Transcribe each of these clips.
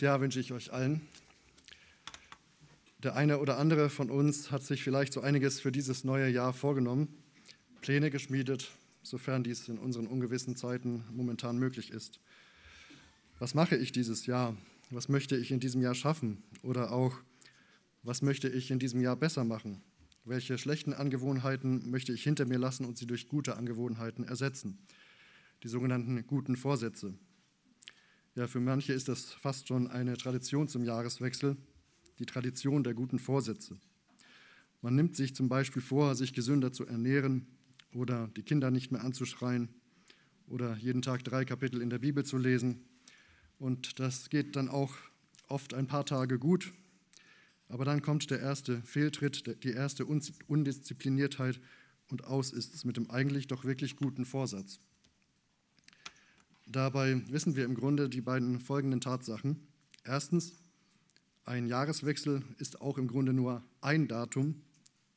Jahr wünsche ich euch allen. Der eine oder andere von uns hat sich vielleicht so einiges für dieses neue Jahr vorgenommen, Pläne geschmiedet, sofern dies in unseren ungewissen Zeiten momentan möglich ist. Was mache ich dieses Jahr? Was möchte ich in diesem Jahr schaffen? Oder auch, was möchte ich in diesem Jahr besser machen? Welche schlechten Angewohnheiten möchte ich hinter mir lassen und sie durch gute Angewohnheiten ersetzen? Die sogenannten guten Vorsätze. Ja, für manche ist das fast schon eine Tradition zum Jahreswechsel, die Tradition der guten Vorsätze. Man nimmt sich zum Beispiel vor, sich gesünder zu ernähren oder die Kinder nicht mehr anzuschreien oder jeden Tag drei Kapitel in der Bibel zu lesen. Und das geht dann auch oft ein paar Tage gut, aber dann kommt der erste Fehltritt, die erste Undiszipliniertheit und aus ist es mit dem eigentlich doch wirklich guten Vorsatz. Dabei wissen wir im Grunde die beiden folgenden Tatsachen. Erstens, ein Jahreswechsel ist auch im Grunde nur ein Datum,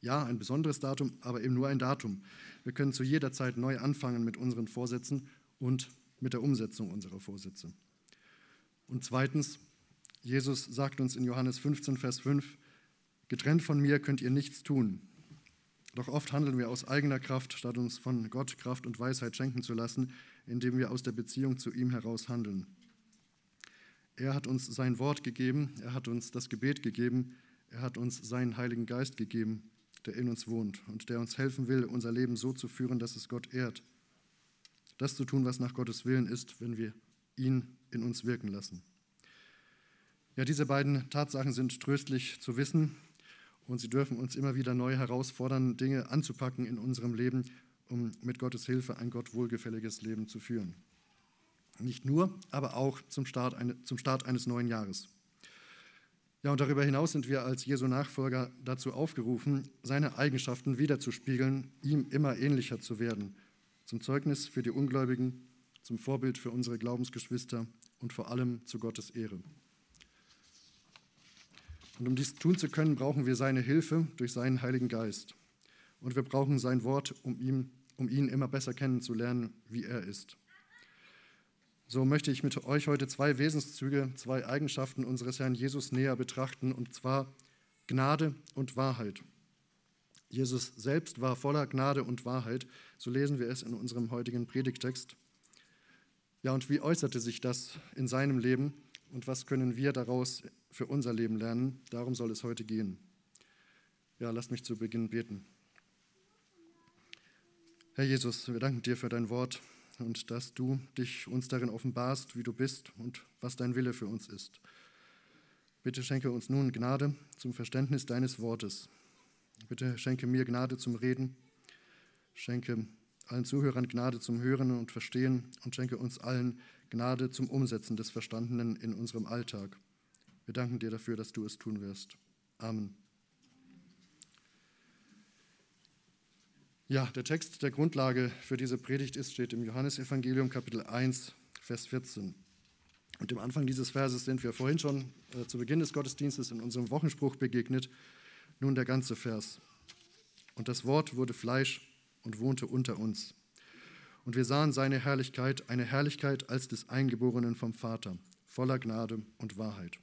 ja, ein besonderes Datum, aber eben nur ein Datum. Wir können zu jeder Zeit neu anfangen mit unseren Vorsätzen und mit der Umsetzung unserer Vorsätze. Und zweitens, Jesus sagt uns in Johannes 15, Vers 5, getrennt von mir könnt ihr nichts tun. Doch oft handeln wir aus eigener Kraft, statt uns von Gott Kraft und Weisheit schenken zu lassen, indem wir aus der Beziehung zu ihm heraus handeln. Er hat uns sein Wort gegeben, er hat uns das Gebet gegeben, er hat uns seinen Heiligen Geist gegeben, der in uns wohnt und der uns helfen will, unser Leben so zu führen, dass es Gott ehrt. Das zu tun, was nach Gottes Willen ist, wenn wir ihn in uns wirken lassen. Ja, diese beiden Tatsachen sind tröstlich zu wissen und sie dürfen uns immer wieder neu herausfordern, Dinge anzupacken in unserem Leben, um mit Gottes Hilfe ein Gott wohlgefälliges Leben zu führen. Nicht nur, aber auch zum Start, eine, zum Start eines neuen Jahres. Ja, und darüber hinaus sind wir als Jesu Nachfolger dazu aufgerufen, seine Eigenschaften wiederzuspiegeln, ihm immer ähnlicher zu werden, zum Zeugnis für die Ungläubigen, zum Vorbild für unsere Glaubensgeschwister und vor allem zu Gottes Ehre. Und um dies tun zu können, brauchen wir seine Hilfe durch seinen Heiligen Geist. Und wir brauchen sein Wort, um ihn, um ihn immer besser kennenzulernen, wie er ist. So möchte ich mit euch heute zwei Wesenszüge, zwei Eigenschaften unseres Herrn Jesus näher betrachten, und zwar Gnade und Wahrheit. Jesus selbst war voller Gnade und Wahrheit, so lesen wir es in unserem heutigen Predigtext. Ja, und wie äußerte sich das in seinem Leben und was können wir daraus für unser Leben lernen? Darum soll es heute gehen. Ja, lasst mich zu Beginn beten. Herr Jesus, wir danken dir für dein Wort und dass du dich uns darin offenbarst, wie du bist und was dein Wille für uns ist. Bitte schenke uns nun Gnade zum Verständnis deines Wortes. Bitte schenke mir Gnade zum Reden. Schenke allen Zuhörern Gnade zum Hören und Verstehen und schenke uns allen Gnade zum Umsetzen des Verstandenen in unserem Alltag. Wir danken dir dafür, dass du es tun wirst. Amen. Ja, der Text der Grundlage für diese Predigt ist, steht im Johannesevangelium Kapitel 1, Vers 14. Und im Anfang dieses Verses sind wir vorhin schon äh, zu Beginn des Gottesdienstes in unserem Wochenspruch begegnet. Nun der ganze Vers. Und das Wort wurde Fleisch und wohnte unter uns. Und wir sahen seine Herrlichkeit, eine Herrlichkeit als des Eingeborenen vom Vater, voller Gnade und Wahrheit.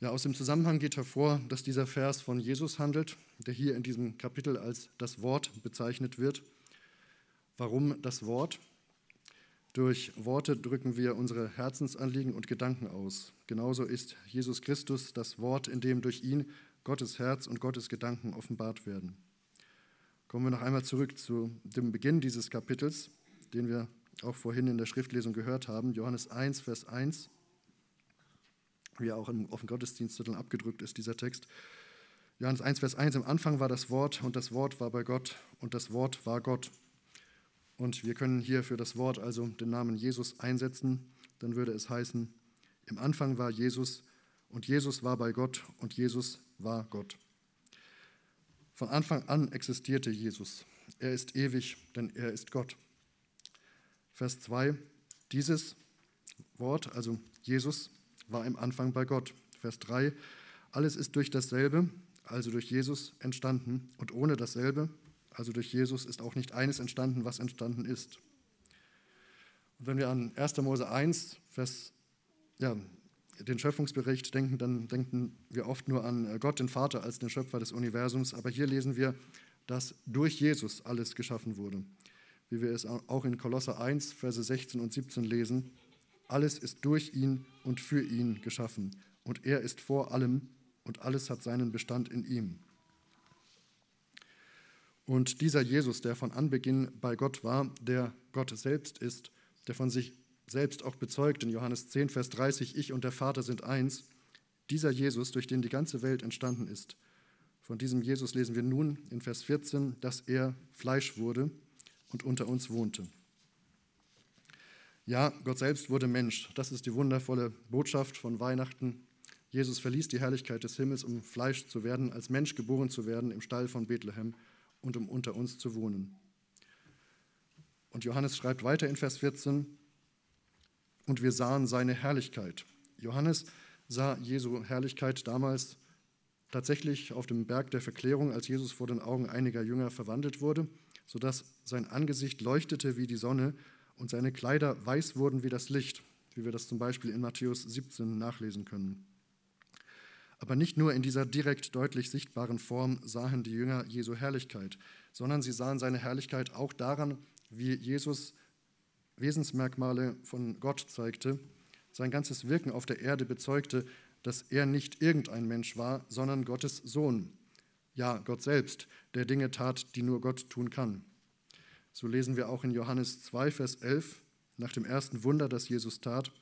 Ja, aus dem Zusammenhang geht hervor, dass dieser Vers von Jesus handelt, der hier in diesem Kapitel als das Wort bezeichnet wird. Warum das Wort? Durch Worte drücken wir unsere Herzensanliegen und Gedanken aus. Genauso ist Jesus Christus das Wort, in dem durch ihn Gottes Herz und Gottes Gedanken offenbart werden. Kommen wir noch einmal zurück zu dem Beginn dieses Kapitels, den wir auch vorhin in der Schriftlesung gehört haben, Johannes 1, Vers 1 wie auch auf dem Gottesdienstzettel abgedrückt ist, dieser Text. Johannes 1, Vers 1, im Anfang war das Wort und das Wort war bei Gott und das Wort war Gott. Und wir können hier für das Wort also den Namen Jesus einsetzen. Dann würde es heißen, im Anfang war Jesus und Jesus war bei Gott und Jesus war Gott. Von Anfang an existierte Jesus. Er ist ewig, denn er ist Gott. Vers 2, dieses Wort, also Jesus, war im Anfang bei Gott. Vers 3, alles ist durch dasselbe, also durch Jesus, entstanden und ohne dasselbe, also durch Jesus, ist auch nicht eines entstanden, was entstanden ist. Und wenn wir an 1. Mose 1, Vers ja, den Schöpfungsbericht denken, dann denken wir oft nur an äh, Gott, den Vater, als den Schöpfer des Universums. Aber hier lesen wir, dass durch Jesus alles geschaffen wurde. Wie wir es auch in Kolosser 1, Verse 16 und 17 lesen. Alles ist durch ihn und für ihn geschaffen. Und er ist vor allem und alles hat seinen Bestand in ihm. Und dieser Jesus, der von Anbeginn bei Gott war, der Gott selbst ist, der von sich selbst auch bezeugt in Johannes 10, Vers 30, ich und der Vater sind eins, dieser Jesus, durch den die ganze Welt entstanden ist. Von diesem Jesus lesen wir nun in Vers 14, dass er Fleisch wurde und unter uns wohnte. Ja, Gott selbst wurde Mensch. Das ist die wundervolle Botschaft von Weihnachten. Jesus verließ die Herrlichkeit des Himmels, um Fleisch zu werden, als Mensch geboren zu werden im Stall von Bethlehem und um unter uns zu wohnen. Und Johannes schreibt weiter in Vers 14, und wir sahen seine Herrlichkeit. Johannes sah Jesu Herrlichkeit damals tatsächlich auf dem Berg der Verklärung, als Jesus vor den Augen einiger Jünger verwandelt wurde, sodass sein Angesicht leuchtete wie die Sonne und seine Kleider weiß wurden wie das Licht, wie wir das zum Beispiel in Matthäus 17 nachlesen können. Aber nicht nur in dieser direkt deutlich sichtbaren Form sahen die Jünger Jesu Herrlichkeit, sondern sie sahen seine Herrlichkeit auch daran, wie Jesus Wesensmerkmale von Gott zeigte, sein ganzes Wirken auf der Erde bezeugte, dass er nicht irgendein Mensch war, sondern Gottes Sohn. Ja, Gott selbst, der Dinge tat, die nur Gott tun kann. So lesen wir auch in Johannes 2, Vers 11, nach dem ersten Wunder, das Jesus tat.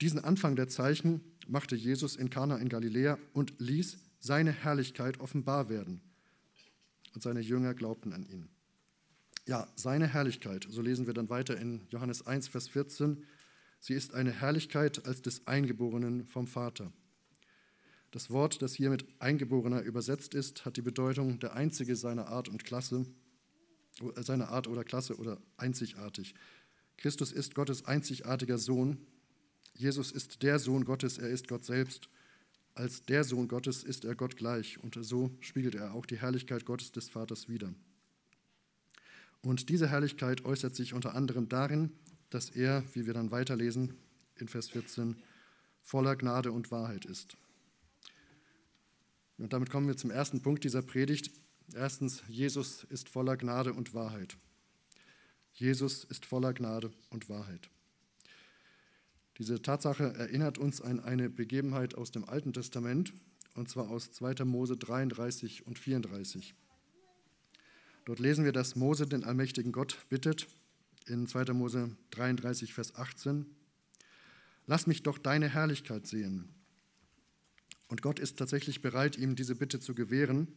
Diesen Anfang der Zeichen machte Jesus in Kana in Galiläa und ließ seine Herrlichkeit offenbar werden. Und seine Jünger glaubten an ihn. Ja, seine Herrlichkeit, so lesen wir dann weiter in Johannes 1, Vers 14, sie ist eine Herrlichkeit als des Eingeborenen vom Vater. Das Wort, das hier mit Eingeborener übersetzt ist, hat die Bedeutung der Einzige seiner Art und Klasse, äh, seiner Art oder Klasse oder einzigartig. Christus ist Gottes einzigartiger Sohn. Jesus ist der Sohn Gottes, er ist Gott selbst. Als der Sohn Gottes ist er Gott gleich und so spiegelt er auch die Herrlichkeit Gottes des Vaters wider. Und diese Herrlichkeit äußert sich unter anderem darin, dass er, wie wir dann weiterlesen in Vers 14, voller Gnade und Wahrheit ist. Und damit kommen wir zum ersten Punkt dieser Predigt. Erstens, Jesus ist voller Gnade und Wahrheit. Jesus ist voller Gnade und Wahrheit. Diese Tatsache erinnert uns an eine Begebenheit aus dem Alten Testament, und zwar aus 2. Mose 33 und 34. Dort lesen wir, dass Mose den allmächtigen Gott bittet in 2. Mose 33, Vers 18. Lass mich doch deine Herrlichkeit sehen. Und Gott ist tatsächlich bereit, ihm diese Bitte zu gewähren,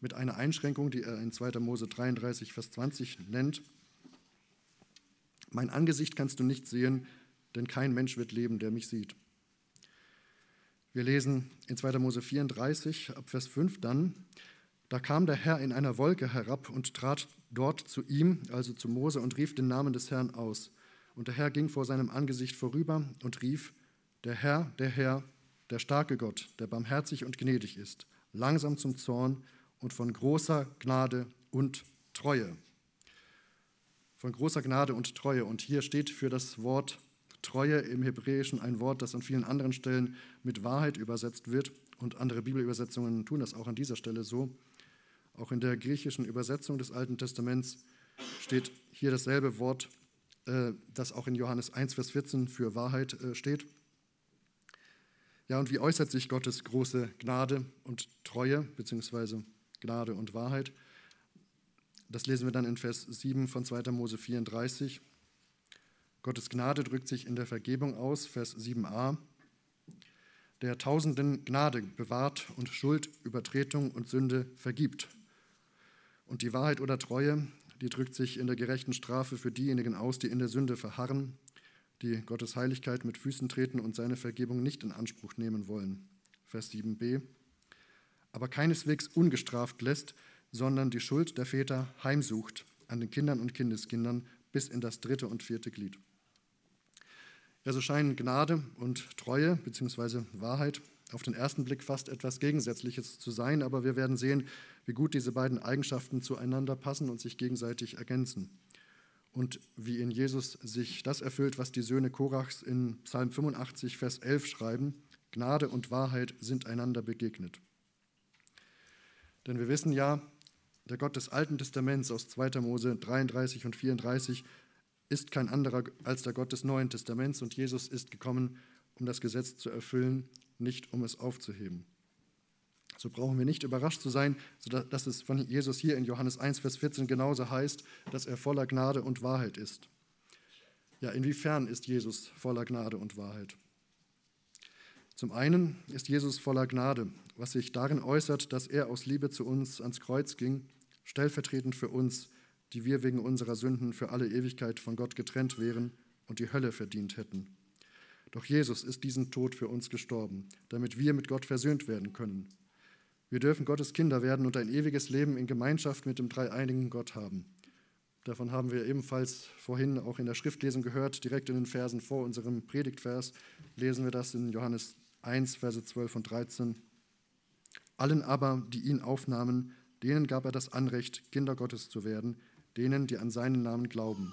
mit einer Einschränkung, die er in 2. Mose 33, Vers 20 nennt. Mein Angesicht kannst du nicht sehen, denn kein Mensch wird leben, der mich sieht. Wir lesen in 2. Mose 34, ab Vers 5 dann, da kam der Herr in einer Wolke herab und trat dort zu ihm, also zu Mose, und rief den Namen des Herrn aus. Und der Herr ging vor seinem Angesicht vorüber und rief, der Herr, der Herr, der starke Gott, der barmherzig und gnädig ist, langsam zum Zorn und von großer Gnade und Treue. Von großer Gnade und Treue. Und hier steht für das Wort Treue im Hebräischen ein Wort, das an vielen anderen Stellen mit Wahrheit übersetzt wird. Und andere Bibelübersetzungen tun das auch an dieser Stelle so. Auch in der griechischen Übersetzung des Alten Testaments steht hier dasselbe Wort, äh, das auch in Johannes 1, Vers 14 für Wahrheit äh, steht. Ja, und wie äußert sich Gottes große Gnade und Treue, beziehungsweise Gnade und Wahrheit? Das lesen wir dann in Vers 7 von 2. Mose 34. Gottes Gnade drückt sich in der Vergebung aus, Vers 7a, der Tausenden Gnade bewahrt und Schuld, Übertretung und Sünde vergibt. Und die Wahrheit oder Treue, die drückt sich in der gerechten Strafe für diejenigen aus, die in der Sünde verharren, die Gottes Heiligkeit mit Füßen treten und seine Vergebung nicht in Anspruch nehmen wollen. Vers 7b. Aber keineswegs ungestraft lässt, sondern die Schuld der Väter heimsucht an den Kindern und Kindeskindern bis in das dritte und vierte Glied. Ja, so scheinen Gnade und Treue bzw. Wahrheit auf den ersten Blick fast etwas Gegensätzliches zu sein, aber wir werden sehen, wie gut diese beiden Eigenschaften zueinander passen und sich gegenseitig ergänzen. und wie in Jesus sich das erfüllt, was die Söhne Korachs in Psalm 85, Vers 11 schreiben, Gnade und Wahrheit sind einander begegnet. Denn wir wissen ja, der Gott des Alten Testaments aus 2. Mose 33 und 34 ist kein anderer als der Gott des Neuen Testaments und Jesus ist gekommen, um das Gesetz zu erfüllen, nicht um es aufzuheben. So brauchen wir nicht überrascht zu sein, dass es von Jesus hier in Johannes 1, Vers 14 genauso heißt, dass er voller Gnade und Wahrheit ist. Ja, inwiefern ist Jesus voller Gnade und Wahrheit? Zum einen ist Jesus voller Gnade, was sich darin äußert, dass er aus Liebe zu uns ans Kreuz ging, stellvertretend für uns, die wir wegen unserer Sünden für alle Ewigkeit von Gott getrennt wären und die Hölle verdient hätten. Doch Jesus ist diesen Tod für uns gestorben, damit wir mit Gott versöhnt werden können. Wir dürfen Gottes Kinder werden und ein ewiges Leben in Gemeinschaft mit dem dreieinigen Gott haben. Davon haben wir ebenfalls vorhin auch in der Schriftlesung gehört, direkt in den Versen vor unserem Predigtvers lesen wir das in Johannes 1, Verse 12 und 13. Allen aber, die ihn aufnahmen, denen gab er das Anrecht, Kinder Gottes zu werden, denen, die an seinen Namen glauben,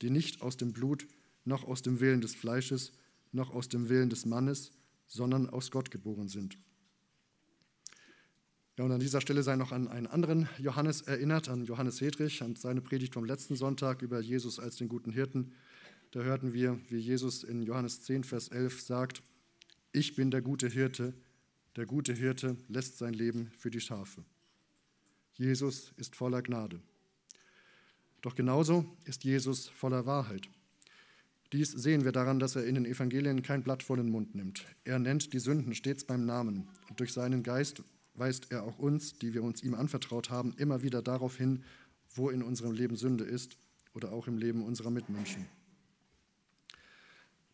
die nicht aus dem Blut, noch aus dem Willen des Fleisches, noch aus dem Willen des Mannes, sondern aus Gott geboren sind. Ja, und an dieser Stelle sei noch an einen anderen Johannes erinnert, an Johannes Hedrich, an seine Predigt vom letzten Sonntag über Jesus als den guten Hirten. Da hörten wir, wie Jesus in Johannes 10, Vers 11 sagt, ich bin der gute Hirte, der gute Hirte lässt sein Leben für die Schafe. Jesus ist voller Gnade. Doch genauso ist Jesus voller Wahrheit. Dies sehen wir daran, dass er in den Evangelien kein Blatt vor den Mund nimmt. Er nennt die Sünden stets beim Namen und durch seinen Geist weist er auch uns, die wir uns ihm anvertraut haben, immer wieder darauf hin, wo in unserem Leben Sünde ist oder auch im Leben unserer Mitmenschen.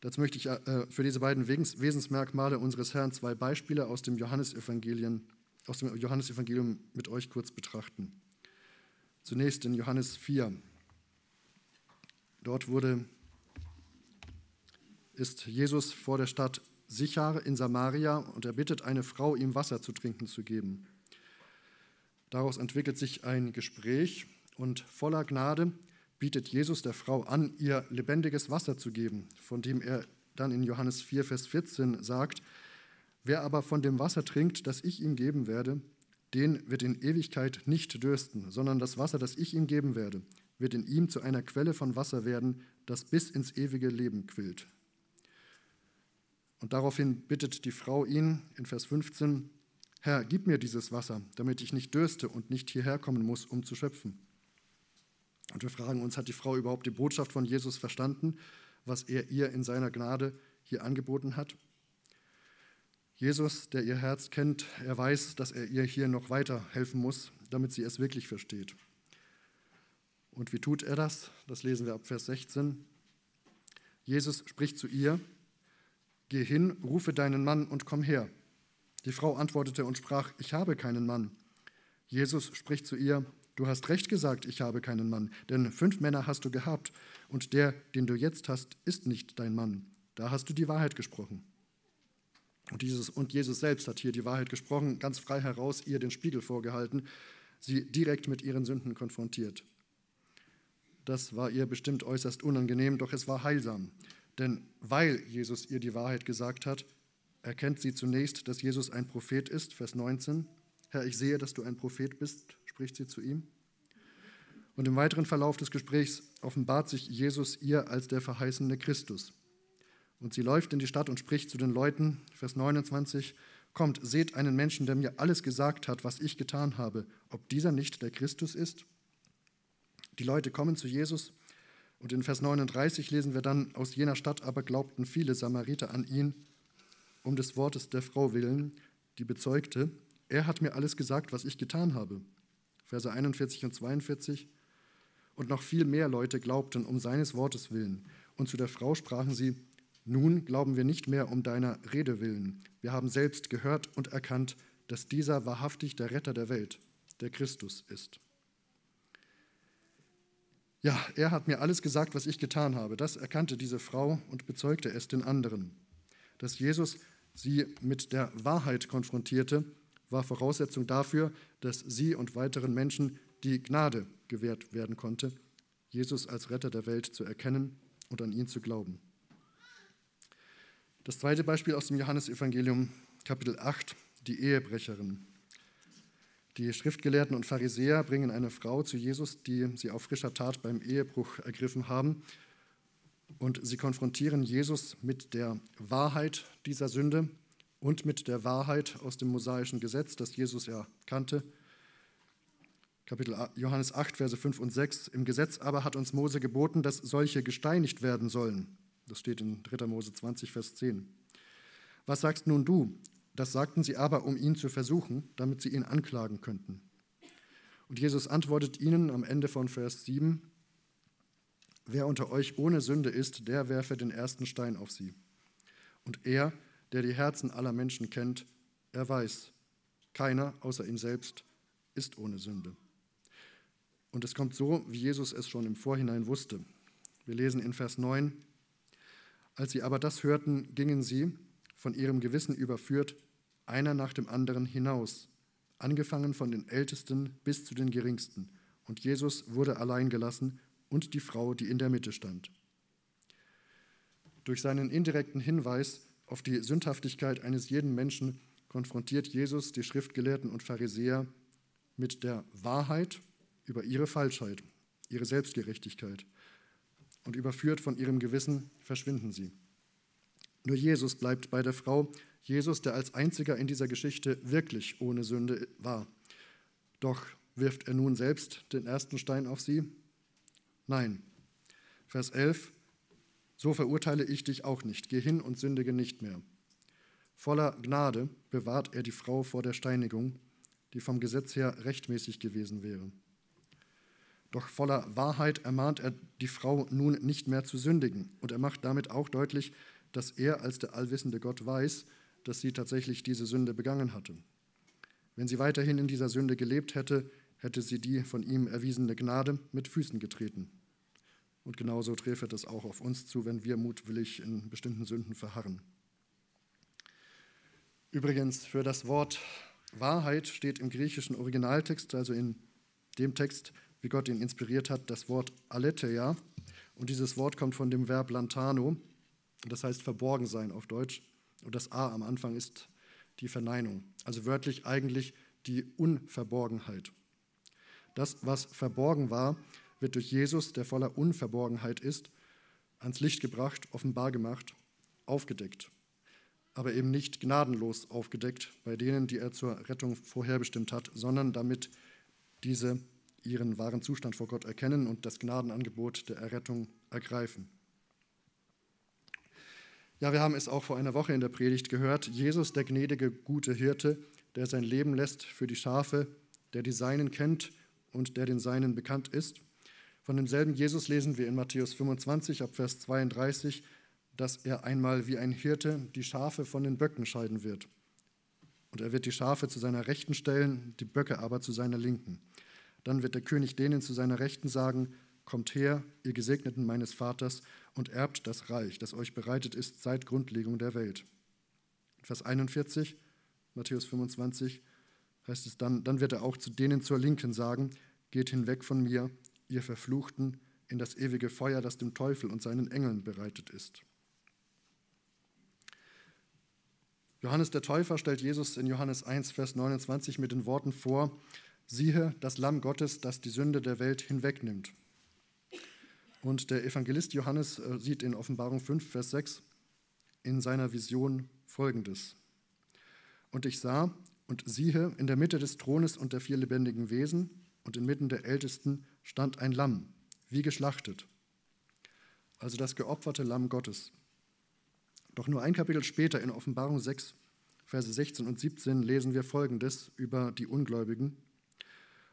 Dazu möchte ich äh, für diese beiden Wesensmerkmale unseres Herrn zwei Beispiele aus dem Johannesevangelium, aus dem Johannesevangelium mit euch kurz betrachten. Zunächst in Johannes 4. Dort wurde, ist Jesus vor der Stadt Sichar in Samaria und er bittet eine Frau, ihm Wasser zu trinken zu geben. Daraus entwickelt sich ein Gespräch und voller Gnade bietet Jesus der Frau an, ihr lebendiges Wasser zu geben, von dem er dann in Johannes 4, Vers 14 sagt, wer aber von dem Wasser trinkt, das ich ihm geben werde, den wird in Ewigkeit nicht dürsten, sondern das Wasser, das ich ihm geben werde, wird in ihm zu einer Quelle von Wasser werden, das bis ins ewige Leben quillt. Und daraufhin bittet die Frau ihn in Vers 15, Herr, gib mir dieses Wasser, damit ich nicht dürste und nicht hierher kommen muss, um zu schöpfen. Und wir fragen uns, hat die Frau überhaupt die Botschaft von Jesus verstanden, was er ihr in seiner Gnade hier angeboten hat? Jesus, der ihr Herz kennt, er weiß, dass er ihr hier noch weiter helfen muss, damit sie es wirklich versteht. Und wie tut er das? Das lesen wir ab Vers 16. Jesus spricht zu ihr, Geh hin, rufe deinen Mann und komm her. Die Frau antwortete und sprach, ich habe keinen Mann. Jesus spricht zu ihr, du hast recht gesagt, ich habe keinen Mann, denn fünf Männer hast du gehabt, und der, den du jetzt hast, ist nicht dein Mann. Da hast du die Wahrheit gesprochen. Und, dieses, und Jesus selbst hat hier die Wahrheit gesprochen, ganz frei heraus ihr den Spiegel vorgehalten, sie direkt mit ihren Sünden konfrontiert. Das war ihr bestimmt äußerst unangenehm, doch es war heilsam. Denn weil Jesus ihr die Wahrheit gesagt hat, erkennt sie zunächst, dass Jesus ein Prophet ist. Vers 19. Herr, ich sehe, dass du ein Prophet bist, spricht sie zu ihm. Und im weiteren Verlauf des Gesprächs offenbart sich Jesus ihr als der verheißene Christus. Und sie läuft in die Stadt und spricht zu den Leuten, Vers 29, Kommt, seht einen Menschen, der mir alles gesagt hat, was ich getan habe, ob dieser nicht der Christus ist. Die Leute kommen zu Jesus und in Vers 39 lesen wir dann, aus jener Stadt aber glaubten viele Samariter an ihn, um des Wortes der Frau willen, die bezeugte, er hat mir alles gesagt, was ich getan habe. Verse 41 und 42. Und noch viel mehr Leute glaubten um seines Wortes willen. Und zu der Frau sprachen sie, nun glauben wir nicht mehr um deiner Rede willen. Wir haben selbst gehört und erkannt, dass dieser wahrhaftig der Retter der Welt, der Christus ist. Ja, er hat mir alles gesagt, was ich getan habe. Das erkannte diese Frau und bezeugte es den anderen. Dass Jesus sie mit der Wahrheit konfrontierte, war Voraussetzung dafür, dass sie und weiteren Menschen die Gnade gewährt werden konnte. Jesus als Retter der Welt zu erkennen und an ihn zu glauben. Das zweite Beispiel aus dem Johannesevangelium, Kapitel 8, die Ehebrecherin. Die Schriftgelehrten und Pharisäer bringen eine Frau zu Jesus, die sie auf frischer Tat beim Ehebruch ergriffen haben. Und sie konfrontieren Jesus mit der Wahrheit dieser Sünde und mit der Wahrheit aus dem mosaischen Gesetz, das Jesus ja kannte. Kapitel Johannes 8, Verse 5 und 6. Im Gesetz aber hat uns Mose geboten, dass solche gesteinigt werden sollen. Das steht in 3. Mose 20, Vers 10. Was sagst nun du? Das sagten sie aber, um ihn zu versuchen, damit sie ihn anklagen könnten. Und Jesus antwortet ihnen am Ende von Vers 7, Wer unter euch ohne Sünde ist, der werfe den ersten Stein auf sie. Und er, der die Herzen aller Menschen kennt, er weiß, keiner außer ihm selbst ist ohne Sünde. Und es kommt so, wie Jesus es schon im Vorhinein wusste. Wir lesen in Vers 9, als sie aber das hörten, gingen sie, von ihrem Gewissen überführt, einer nach dem anderen hinaus, angefangen von den Ältesten bis zu den Geringsten. Und Jesus wurde allein gelassen und die Frau, die in der Mitte stand. Durch seinen indirekten Hinweis auf die Sündhaftigkeit eines jeden Menschen konfrontiert Jesus die Schriftgelehrten und Pharisäer mit der Wahrheit über ihre Falschheit, ihre Selbstgerechtigkeit. Und überführt von ihrem Gewissen verschwinden sie. Nur Jesus bleibt bei der Frau, Jesus, der als einziger in dieser Geschichte wirklich ohne Sünde war. Doch wirft er nun selbst den ersten Stein auf sie? Nein. Vers 11, so verurteile ich dich auch nicht, geh hin und sündige nicht mehr. Voller Gnade bewahrt er die Frau vor der Steinigung, die vom Gesetz her rechtmäßig gewesen wäre. Doch voller Wahrheit ermahnt er die Frau nun nicht mehr zu sündigen. Und er macht damit auch deutlich, dass er als der allwissende Gott weiß, dass sie tatsächlich diese Sünde begangen hatte. Wenn sie weiterhin in dieser Sünde gelebt hätte, hätte sie die von ihm erwiesene Gnade mit Füßen getreten. Und genauso treffe das auch auf uns zu, wenn wir mutwillig in bestimmten Sünden verharren. Übrigens, für das Wort Wahrheit steht im griechischen Originaltext, also in dem Text, wie Gott ihn inspiriert hat, das Wort aletheia. Und dieses Wort kommt von dem Verb lantano, das heißt verborgen sein auf Deutsch. Und das A am Anfang ist die Verneinung, also wörtlich eigentlich die Unverborgenheit. Das, was verborgen war, wird durch Jesus, der voller Unverborgenheit ist, ans Licht gebracht, offenbar gemacht, aufgedeckt. Aber eben nicht gnadenlos aufgedeckt bei denen, die er zur Rettung vorherbestimmt hat, sondern damit diese ihren wahren Zustand vor Gott erkennen und das Gnadenangebot der Errettung ergreifen. Ja, wir haben es auch vor einer Woche in der Predigt gehört. Jesus, der gnädige, gute Hirte, der sein Leben lässt für die Schafe, der die Seinen kennt und der den Seinen bekannt ist. Von demselben Jesus lesen wir in Matthäus 25 ab Vers 32, dass er einmal wie ein Hirte die Schafe von den Böcken scheiden wird. Und er wird die Schafe zu seiner Rechten stellen, die Böcke aber zu seiner Linken. Dann wird der König denen zu seiner Rechten sagen, Kommt her, ihr Gesegneten meines Vaters, und erbt das Reich, das euch bereitet ist seit Grundlegung der Welt. Vers 41, Matthäus 25, heißt es dann, dann wird er auch zu denen zur Linken sagen, geht hinweg von mir, ihr Verfluchten, in das ewige Feuer, das dem Teufel und seinen Engeln bereitet ist. Johannes der Täufer stellt Jesus in Johannes 1, Vers 29 mit den Worten vor, siehe das Lamm Gottes, das die Sünde der Welt hinwegnimmt. Und der Evangelist Johannes äh, sieht in Offenbarung 5, Vers 6 in seiner Vision Folgendes. Und ich sah und siehe, in der Mitte des Thrones und der vier lebendigen Wesen und inmitten der Ältesten stand ein Lamm, wie geschlachtet, also das geopferte Lamm Gottes. Doch nur ein Kapitel später in Offenbarung 6, Verse 16 und 17 lesen wir Folgendes über die Ungläubigen.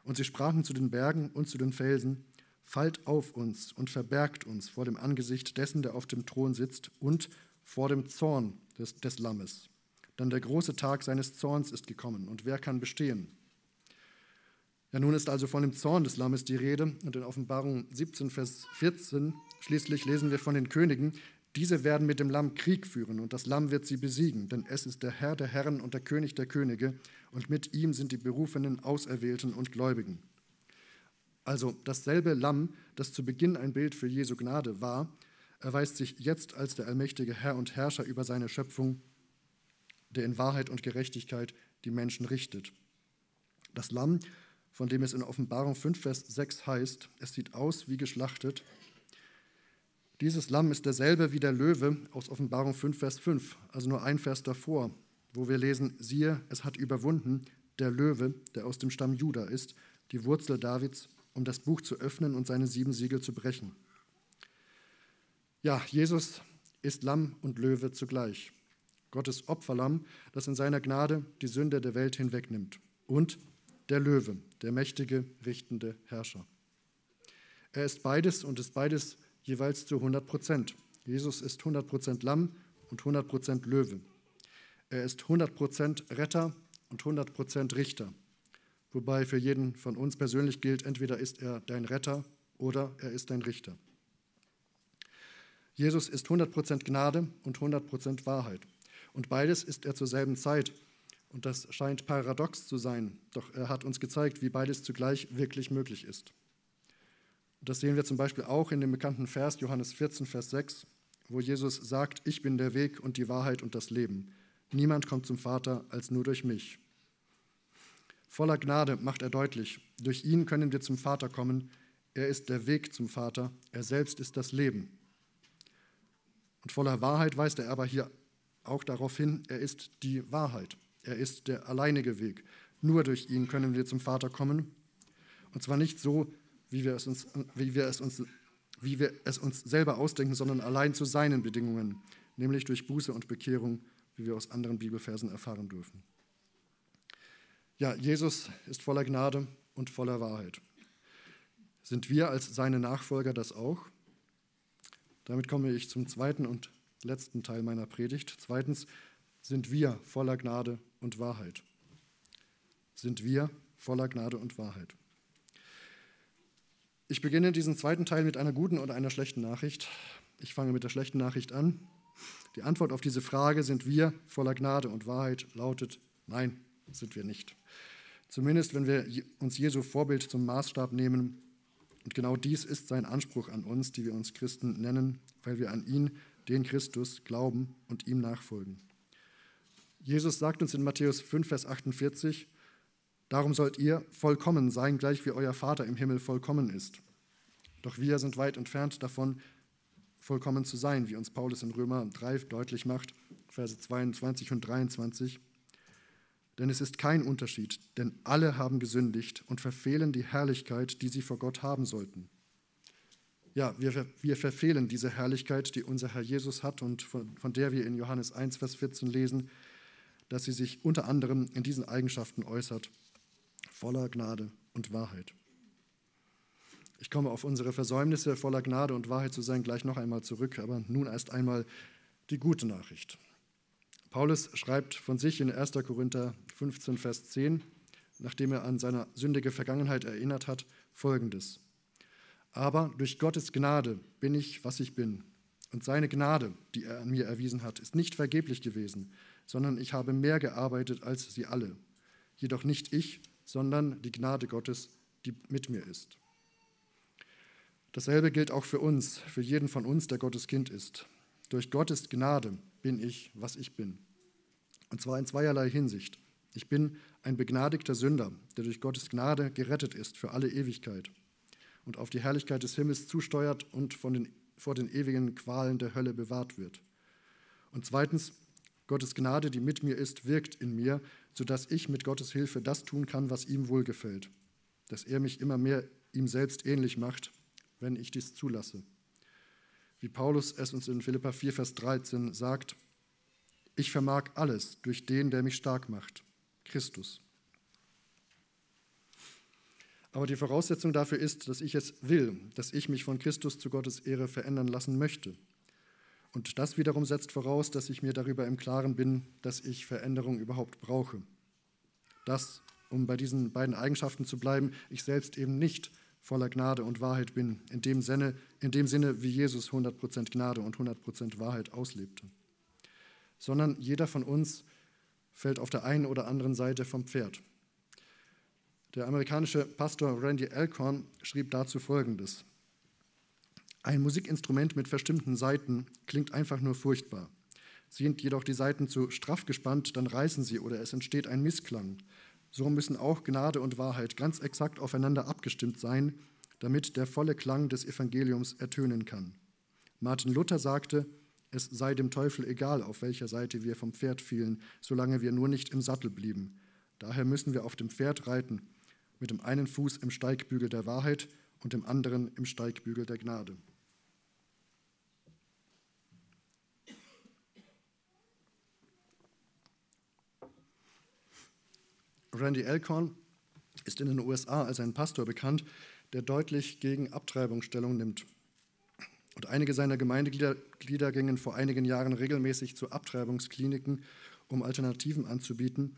Und sie sprachen zu den Bergen und zu den Felsen, Fallt auf uns und verbergt uns vor dem Angesicht dessen, der auf dem Thron sitzt, und vor dem Zorn des, des Lammes. Denn der große Tag seines Zorns ist gekommen, und wer kann bestehen? Ja, nun ist also von dem Zorn des Lammes die Rede, und in Offenbarung 17, Vers 14 schließlich lesen wir von den Königen, diese werden mit dem Lamm Krieg führen und das Lamm wird sie besiegen, denn es ist der Herr der Herren und der König der Könige und mit ihm sind die Berufenen, Auserwählten und Gläubigen. Also dasselbe Lamm, das zu Beginn ein Bild für Jesu Gnade war, erweist sich jetzt als der allmächtige Herr und Herrscher über seine Schöpfung, der in Wahrheit und Gerechtigkeit die Menschen richtet. Das Lamm, von dem es in Offenbarung 5, Vers 6 heißt, es sieht aus wie geschlachtet. Dieses Lamm ist derselbe wie der Löwe aus Offenbarung 5, Vers 5, also nur ein Vers davor, wo wir lesen, siehe, es hat überwunden, der Löwe, der aus dem Stamm Juda ist, die Wurzel Davids, um das Buch zu öffnen und seine sieben Siegel zu brechen. Ja, Jesus ist Lamm und Löwe zugleich. Gottes Opferlamm, das in seiner Gnade die Sünde der Welt hinwegnimmt. Und der Löwe, der mächtige, richtende Herrscher. Er ist beides und ist beides jeweils zu 100 Prozent. Jesus ist 100 Prozent Lamm und 100 Prozent Löwe. Er ist 100 Prozent Retter und 100 Prozent Richter. Wobei für jeden von uns persönlich gilt, entweder ist er dein Retter oder er ist dein Richter. Jesus ist 100 Prozent Gnade und 100 Prozent Wahrheit. Und beides ist er zur selben Zeit und das scheint paradox zu sein, doch er hat uns gezeigt, wie beides zugleich wirklich möglich ist. Und das sehen wir zum Beispiel auch in dem bekannten Vers Johannes 14, Vers 6, wo Jesus sagt, ich bin der Weg und die Wahrheit und das Leben. Niemand kommt zum Vater als nur durch mich. Voller Gnade macht er deutlich, durch ihn können wir zum Vater kommen. Er ist der Weg zum Vater, er selbst ist das Leben. Und voller Wahrheit weist er aber hier auch darauf hin, er ist die Wahrheit. Er ist der alleinige Weg. Nur durch ihn können wir zum Vater kommen. Und zwar nicht so, wie wir es uns, wie wir es uns, wie wir es uns selber ausdenken, sondern allein zu seinen Bedingungen, nämlich durch Buße und Bekehrung, wie wir aus anderen Bibelversen erfahren dürfen. Ja, Jesus ist voller Gnade und voller Wahrheit. Sind wir als seine Nachfolger das auch? Damit komme ich zum zweiten und letzten Teil meiner Predigt. Zweitens, sind wir voller Gnade und Wahrheit. Sind wir voller Gnade und Wahrheit. Ich beginne diesen zweiten Teil mit einer guten oder einer schlechten Nachricht. Ich fange mit der schlechten Nachricht an. Die Antwort auf diese Frage, sind wir voller Gnade und Wahrheit, lautet nein, sind wir nicht. Zumindest wenn wir uns Jesu Vorbild zum Maßstab nehmen. Und genau dies ist sein Anspruch an uns, die wir uns Christen nennen, weil wir an ihn, den Christus, glauben und ihm nachfolgen. Jesus sagt uns in Matthäus 5, Vers 48, Darum sollt ihr vollkommen sein, gleich wie euer Vater im Himmel vollkommen ist. Doch wir sind weit entfernt davon, vollkommen zu sein, wie uns Paulus in Römer 3 deutlich macht, Verse 22 und 23. Denn es ist kein Unterschied, denn alle haben gesündigt und verfehlen die Herrlichkeit, die sie vor Gott haben sollten. Ja, wir, wir verfehlen diese Herrlichkeit, die unser Herr Jesus hat und von, von der wir in Johannes 1, Vers 14 lesen, dass sie sich unter anderem in diesen Eigenschaften äußert, voller Gnade und Wahrheit. Ich komme auf unsere Versäumnisse voller Gnade und Wahrheit zu sein gleich noch einmal zurück, aber nun erst einmal die gute Nachricht. Paulus schreibt von sich in 1. Korinther 15, Vers 10, nachdem er an seine sündige Vergangenheit erinnert hat, folgendes. Aber durch Gottes Gnade bin ich, was ich bin. Und seine Gnade, die er an mir erwiesen hat, ist nicht vergeblich gewesen, sondern ich habe mehr gearbeitet als sie alle. Jedoch nicht ich, sondern die Gnade Gottes, die mit mir ist. Dasselbe gilt auch für uns, für jeden von uns, der Gottes Kind ist. Durch Gottes Gnade bin ich, was ich bin. Und zwar in zweierlei Hinsicht. Ich bin ein begnadigter Sünder, der durch Gottes Gnade gerettet ist für alle Ewigkeit und auf die Herrlichkeit des Himmels zusteuert und von den, vor den ewigen Qualen der Hölle bewahrt wird. Und zweitens, Gottes Gnade, die mit mir ist, wirkt in mir, sodass ich mit Gottes Hilfe das tun kann, was ihm wohlgefällt, dass er mich immer mehr ihm selbst ähnlich macht, wenn ich dies zulasse. Wie Paulus es uns in Philippa 4, Vers 13 sagt, ich vermag alles durch den, der mich stark macht, Christus. Aber die Voraussetzung dafür ist, dass ich es will, dass ich mich von Christus zu Gottes Ehre verändern lassen möchte. Und das wiederum setzt voraus, dass ich mir darüber im Klaren bin, dass ich Veränderung überhaupt brauche. Dass, um bei diesen beiden Eigenschaften zu bleiben, ich selbst eben nicht voller Gnade und Wahrheit bin, in dem Sinne, in dem Sinne wie Jesus 100% Gnade und 100% Wahrheit auslebte. Sondern jeder von uns fällt auf der einen oder anderen Seite vom Pferd. Der amerikanische Pastor Randy Alcorn schrieb dazu Folgendes. Ein Musikinstrument mit verstimmten Saiten klingt einfach nur furchtbar. Sind jedoch die Saiten zu straff gespannt, dann reißen sie oder es entsteht ein Missklang. So müssen auch Gnade und Wahrheit ganz exakt aufeinander abgestimmt sein, damit der volle Klang des Evangeliums ertönen kann. Martin Luther sagte, es sei dem Teufel egal, auf welcher Seite wir vom Pferd fielen, solange wir nur nicht im Sattel blieben. Daher müssen wir auf dem Pferd reiten, mit dem einen Fuß im Steigbügel der Wahrheit und dem anderen im Steigbügel der Gnade. Randy Elkhorn ist in den USA als ein Pastor bekannt, der deutlich gegen Abtreibung Stellung nimmt. Und einige seiner Gemeindeglieder gingen vor einigen Jahren regelmäßig zu Abtreibungskliniken, um Alternativen anzubieten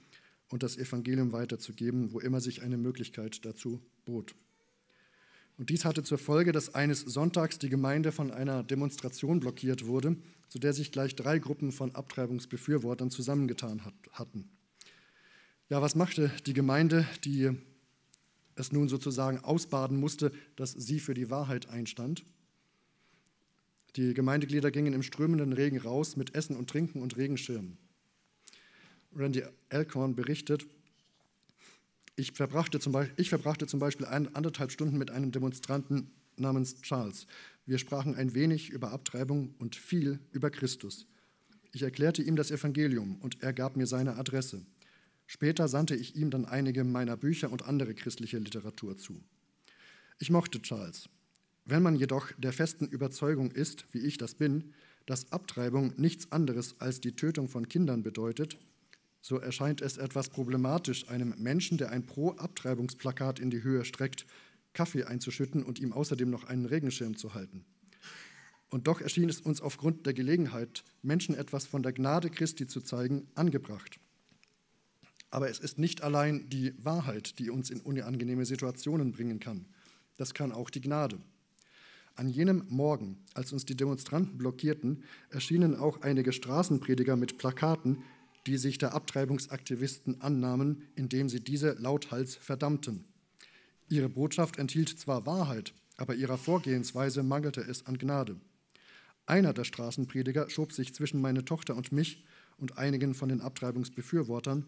und das Evangelium weiterzugeben, wo immer sich eine Möglichkeit dazu bot. Und dies hatte zur Folge, dass eines Sonntags die Gemeinde von einer Demonstration blockiert wurde, zu der sich gleich drei Gruppen von Abtreibungsbefürwortern zusammengetan hatten. Ja, was machte die Gemeinde, die es nun sozusagen ausbaden musste, dass sie für die Wahrheit einstand? Die Gemeindeglieder gingen im strömenden Regen raus mit Essen und Trinken und Regenschirmen. Randy Alcorn berichtet, ich verbrachte, zum Beispiel, ich verbrachte zum Beispiel anderthalb Stunden mit einem Demonstranten namens Charles. Wir sprachen ein wenig über Abtreibung und viel über Christus. Ich erklärte ihm das Evangelium und er gab mir seine Adresse. Später sandte ich ihm dann einige meiner Bücher und andere christliche Literatur zu. Ich mochte Charles. Wenn man jedoch der festen Überzeugung ist, wie ich das bin, dass Abtreibung nichts anderes als die Tötung von Kindern bedeutet, so erscheint es etwas problematisch, einem Menschen, der ein Pro-Abtreibungsplakat in die Höhe streckt, Kaffee einzuschütten und ihm außerdem noch einen Regenschirm zu halten. Und doch erschien es uns aufgrund der Gelegenheit, Menschen etwas von der Gnade Christi zu zeigen, angebracht. Aber es ist nicht allein die Wahrheit, die uns in unangenehme Situationen bringen kann. Das kann auch die Gnade. An jenem Morgen, als uns die Demonstranten blockierten, erschienen auch einige Straßenprediger mit Plakaten, die sich der Abtreibungsaktivisten annahmen, indem sie diese lauthals verdammten. Ihre Botschaft enthielt zwar Wahrheit, aber ihrer Vorgehensweise mangelte es an Gnade. Einer der Straßenprediger schob sich zwischen meine Tochter und mich und einigen von den Abtreibungsbefürwortern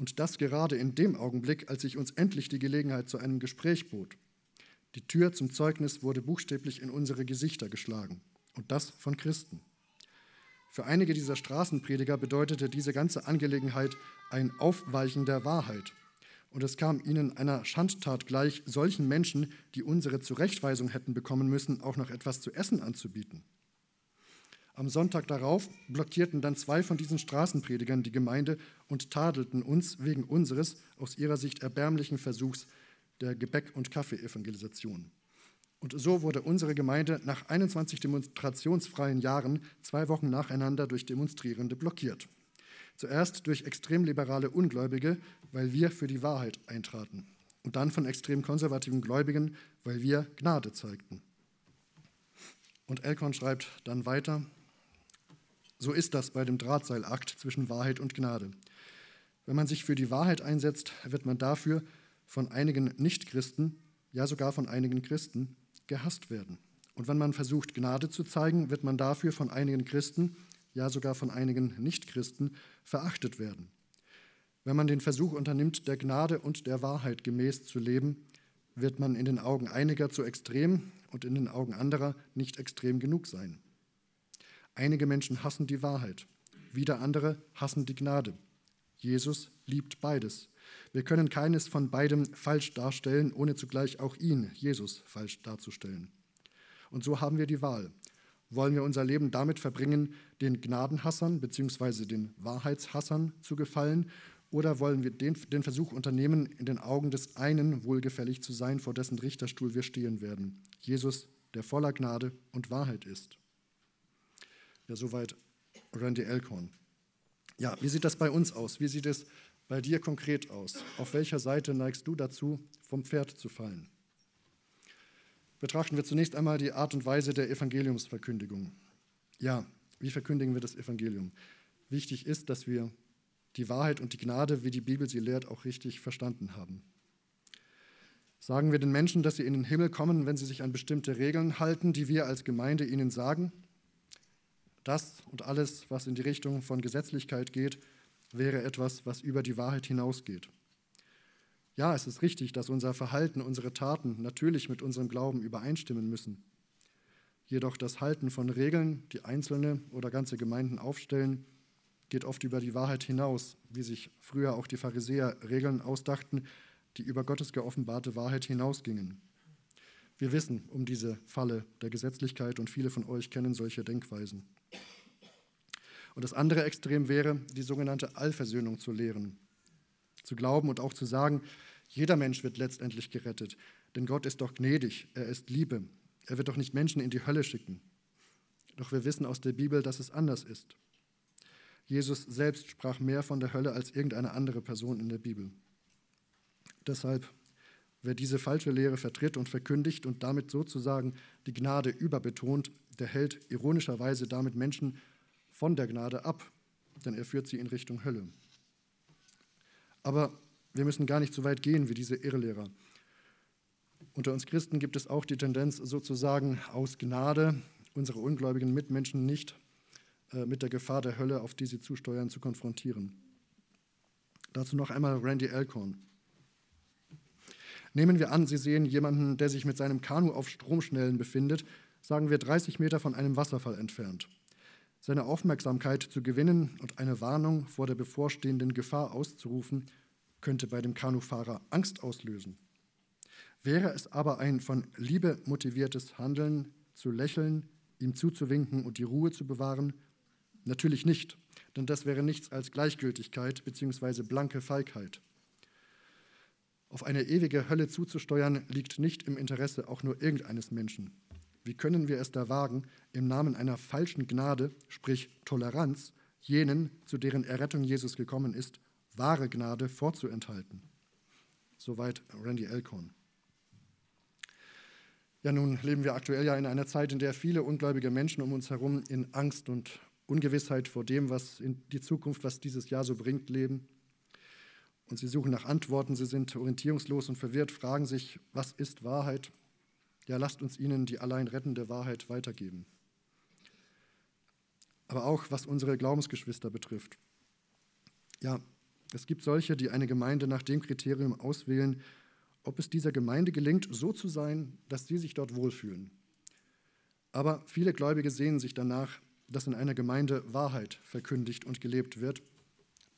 und das gerade in dem Augenblick, als sich uns endlich die Gelegenheit zu einem Gespräch bot. Die Tür zum Zeugnis wurde buchstäblich in unsere Gesichter geschlagen. Und das von Christen. Für einige dieser Straßenprediger bedeutete diese ganze Angelegenheit ein Aufweichen der Wahrheit. Und es kam ihnen einer Schandtat gleich, solchen Menschen, die unsere Zurechtweisung hätten bekommen müssen, auch noch etwas zu essen anzubieten. Am Sonntag darauf blockierten dann zwei von diesen Straßenpredigern die Gemeinde und tadelten uns wegen unseres aus ihrer Sicht erbärmlichen Versuchs der Gebäck- und Kaffee-Evangelisation. Und so wurde unsere Gemeinde nach 21 demonstrationsfreien Jahren zwei Wochen nacheinander durch Demonstrierende blockiert. Zuerst durch extrem liberale Ungläubige, weil wir für die Wahrheit eintraten. Und dann von extrem konservativen Gläubigen, weil wir Gnade zeigten. Und Elkon schreibt dann weiter, so ist das bei dem Drahtseilakt zwischen Wahrheit und Gnade. Wenn man sich für die Wahrheit einsetzt, wird man dafür von einigen Nichtchristen, ja sogar von einigen Christen, gehasst werden. Und wenn man versucht, Gnade zu zeigen, wird man dafür von einigen Christen, ja sogar von einigen Nichtchristen, verachtet werden. Wenn man den Versuch unternimmt, der Gnade und der Wahrheit gemäß zu leben, wird man in den Augen einiger zu extrem und in den Augen anderer nicht extrem genug sein. Einige Menschen hassen die Wahrheit, wieder andere hassen die Gnade. Jesus liebt beides. Wir können keines von beidem falsch darstellen, ohne zugleich auch ihn, Jesus, falsch darzustellen. Und so haben wir die Wahl. Wollen wir unser Leben damit verbringen, den Gnadenhassern bzw. den Wahrheitshassern zu gefallen, oder wollen wir den, den Versuch unternehmen, in den Augen des einen wohlgefällig zu sein, vor dessen Richterstuhl wir stehen werden, Jesus, der voller Gnade und Wahrheit ist? Ja, soweit Randy Elkhorn. Ja, wie sieht das bei uns aus? Wie sieht es bei dir konkret aus? Auf welcher Seite neigst du dazu, vom Pferd zu fallen? Betrachten wir zunächst einmal die Art und Weise der Evangeliumsverkündigung. Ja, wie verkündigen wir das Evangelium? Wichtig ist, dass wir die Wahrheit und die Gnade, wie die Bibel sie lehrt, auch richtig verstanden haben. Sagen wir den Menschen, dass sie in den Himmel kommen, wenn sie sich an bestimmte Regeln halten, die wir als Gemeinde ihnen sagen? Das und alles, was in die Richtung von Gesetzlichkeit geht, wäre etwas, was über die Wahrheit hinausgeht. Ja, es ist richtig, dass unser Verhalten, unsere Taten natürlich mit unserem Glauben übereinstimmen müssen. Jedoch das Halten von Regeln, die Einzelne oder ganze Gemeinden aufstellen, geht oft über die Wahrheit hinaus, wie sich früher auch die Pharisäer Regeln ausdachten, die über Gottes geoffenbarte Wahrheit hinausgingen. Wir wissen um diese Falle der Gesetzlichkeit und viele von euch kennen solche Denkweisen. Und das andere Extrem wäre, die sogenannte Allversöhnung zu lehren, zu glauben und auch zu sagen, jeder Mensch wird letztendlich gerettet, denn Gott ist doch gnädig, er ist Liebe, er wird doch nicht Menschen in die Hölle schicken. Doch wir wissen aus der Bibel, dass es anders ist. Jesus selbst sprach mehr von der Hölle als irgendeine andere Person in der Bibel. Deshalb, wer diese falsche Lehre vertritt und verkündigt und damit sozusagen die Gnade überbetont, der hält ironischerweise damit Menschen von der Gnade ab, denn er führt sie in Richtung Hölle. Aber wir müssen gar nicht so weit gehen wie diese Irrlehrer. Unter uns Christen gibt es auch die Tendenz, sozusagen aus Gnade unsere ungläubigen Mitmenschen nicht äh, mit der Gefahr der Hölle, auf die sie zusteuern, zu konfrontieren. Dazu noch einmal Randy Elkhorn. Nehmen wir an, Sie sehen jemanden, der sich mit seinem Kanu auf Stromschnellen befindet, sagen wir 30 Meter von einem Wasserfall entfernt seine Aufmerksamkeit zu gewinnen und eine Warnung vor der bevorstehenden Gefahr auszurufen, könnte bei dem Kanufahrer Angst auslösen. Wäre es aber ein von Liebe motiviertes Handeln, zu lächeln, ihm zuzuwinken und die Ruhe zu bewahren? Natürlich nicht, denn das wäre nichts als Gleichgültigkeit bzw. blanke Feigheit. Auf eine ewige Hölle zuzusteuern liegt nicht im Interesse auch nur irgendeines Menschen. Wie können wir es da wagen, im Namen einer falschen Gnade, sprich Toleranz, jenen, zu deren Errettung Jesus gekommen ist, wahre Gnade vorzuenthalten? Soweit Randy Elkhorn. Ja, nun leben wir aktuell ja in einer Zeit, in der viele ungläubige Menschen um uns herum in Angst und Ungewissheit vor dem, was in die Zukunft, was dieses Jahr so bringt, leben. Und sie suchen nach Antworten, sie sind orientierungslos und verwirrt, fragen sich, was ist Wahrheit? Ja, lasst uns ihnen die allein rettende Wahrheit weitergeben. Aber auch was unsere Glaubensgeschwister betrifft. Ja, es gibt solche, die eine Gemeinde nach dem Kriterium auswählen, ob es dieser Gemeinde gelingt, so zu sein, dass sie sich dort wohlfühlen. Aber viele Gläubige sehen sich danach, dass in einer Gemeinde Wahrheit verkündigt und gelebt wird,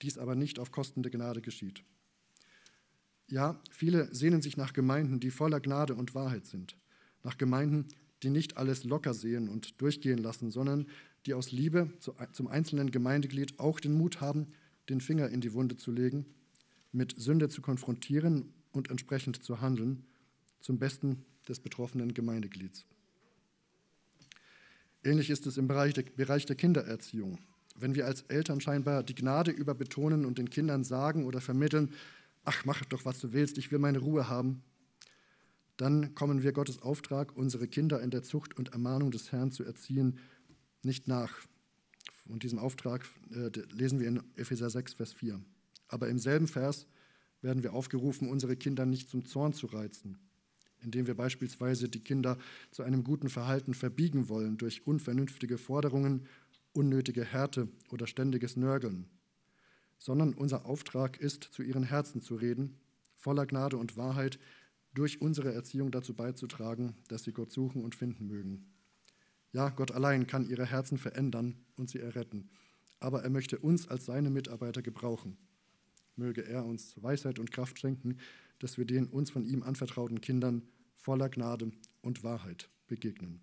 dies aber nicht auf Kosten der Gnade geschieht. Ja, viele sehnen sich nach Gemeinden, die voller Gnade und Wahrheit sind nach Gemeinden, die nicht alles locker sehen und durchgehen lassen, sondern die aus Liebe zum einzelnen Gemeindeglied auch den Mut haben, den Finger in die Wunde zu legen, mit Sünde zu konfrontieren und entsprechend zu handeln, zum Besten des betroffenen Gemeindeglieds. Ähnlich ist es im Bereich der, Bereich der Kindererziehung. Wenn wir als Eltern scheinbar die Gnade überbetonen und den Kindern sagen oder vermitteln, ach, mach doch, was du willst, ich will meine Ruhe haben, dann kommen wir Gottes Auftrag, unsere Kinder in der Zucht und Ermahnung des Herrn zu erziehen, nicht nach. Und diesen Auftrag äh, lesen wir in Epheser 6, Vers 4. Aber im selben Vers werden wir aufgerufen, unsere Kinder nicht zum Zorn zu reizen, indem wir beispielsweise die Kinder zu einem guten Verhalten verbiegen wollen durch unvernünftige Forderungen, unnötige Härte oder ständiges Nörgeln, sondern unser Auftrag ist, zu ihren Herzen zu reden, voller Gnade und Wahrheit, durch unsere Erziehung dazu beizutragen, dass sie Gott suchen und finden mögen. Ja, Gott allein kann ihre Herzen verändern und sie erretten, aber er möchte uns als seine Mitarbeiter gebrauchen. Möge er uns Weisheit und Kraft schenken, dass wir den uns von ihm anvertrauten Kindern voller Gnade und Wahrheit begegnen.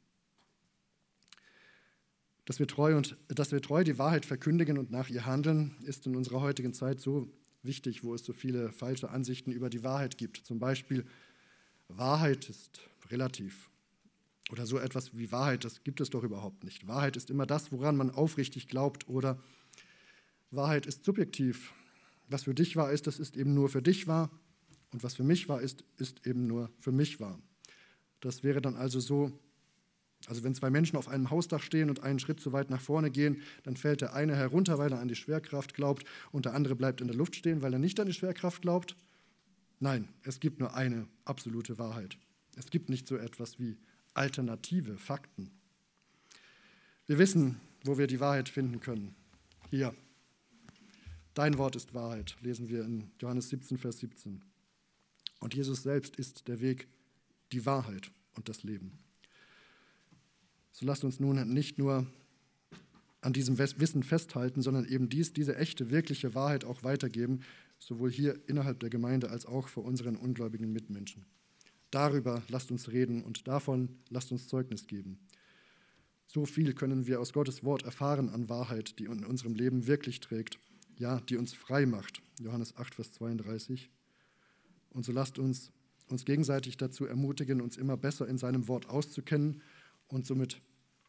Dass wir, treu und, dass wir treu die Wahrheit verkündigen und nach ihr handeln, ist in unserer heutigen Zeit so wichtig, wo es so viele falsche Ansichten über die Wahrheit gibt. Zum Beispiel Wahrheit ist relativ. Oder so etwas wie Wahrheit, das gibt es doch überhaupt nicht. Wahrheit ist immer das, woran man aufrichtig glaubt. Oder Wahrheit ist subjektiv. Was für dich wahr ist, das ist eben nur für dich wahr. Und was für mich wahr ist, ist eben nur für mich wahr. Das wäre dann also so, also wenn zwei Menschen auf einem Hausdach stehen und einen Schritt zu weit nach vorne gehen, dann fällt der eine herunter, weil er an die Schwerkraft glaubt und der andere bleibt in der Luft stehen, weil er nicht an die Schwerkraft glaubt. Nein, es gibt nur eine absolute Wahrheit. Es gibt nicht so etwas wie alternative Fakten. Wir wissen, wo wir die Wahrheit finden können. Hier. Dein Wort ist Wahrheit, lesen wir in Johannes 17, Vers 17. Und Jesus selbst ist der Weg, die Wahrheit und das Leben. So lasst uns nun nicht nur an diesem Wissen festhalten, sondern eben dies, diese echte, wirkliche Wahrheit auch weitergeben, sowohl hier innerhalb der Gemeinde als auch vor unseren ungläubigen Mitmenschen. Darüber lasst uns reden und davon lasst uns Zeugnis geben. So viel können wir aus Gottes Wort erfahren an Wahrheit, die in unserem Leben wirklich trägt, ja, die uns frei macht. Johannes 8, Vers 32. Und so lasst uns uns gegenseitig dazu ermutigen, uns immer besser in seinem Wort auszukennen und somit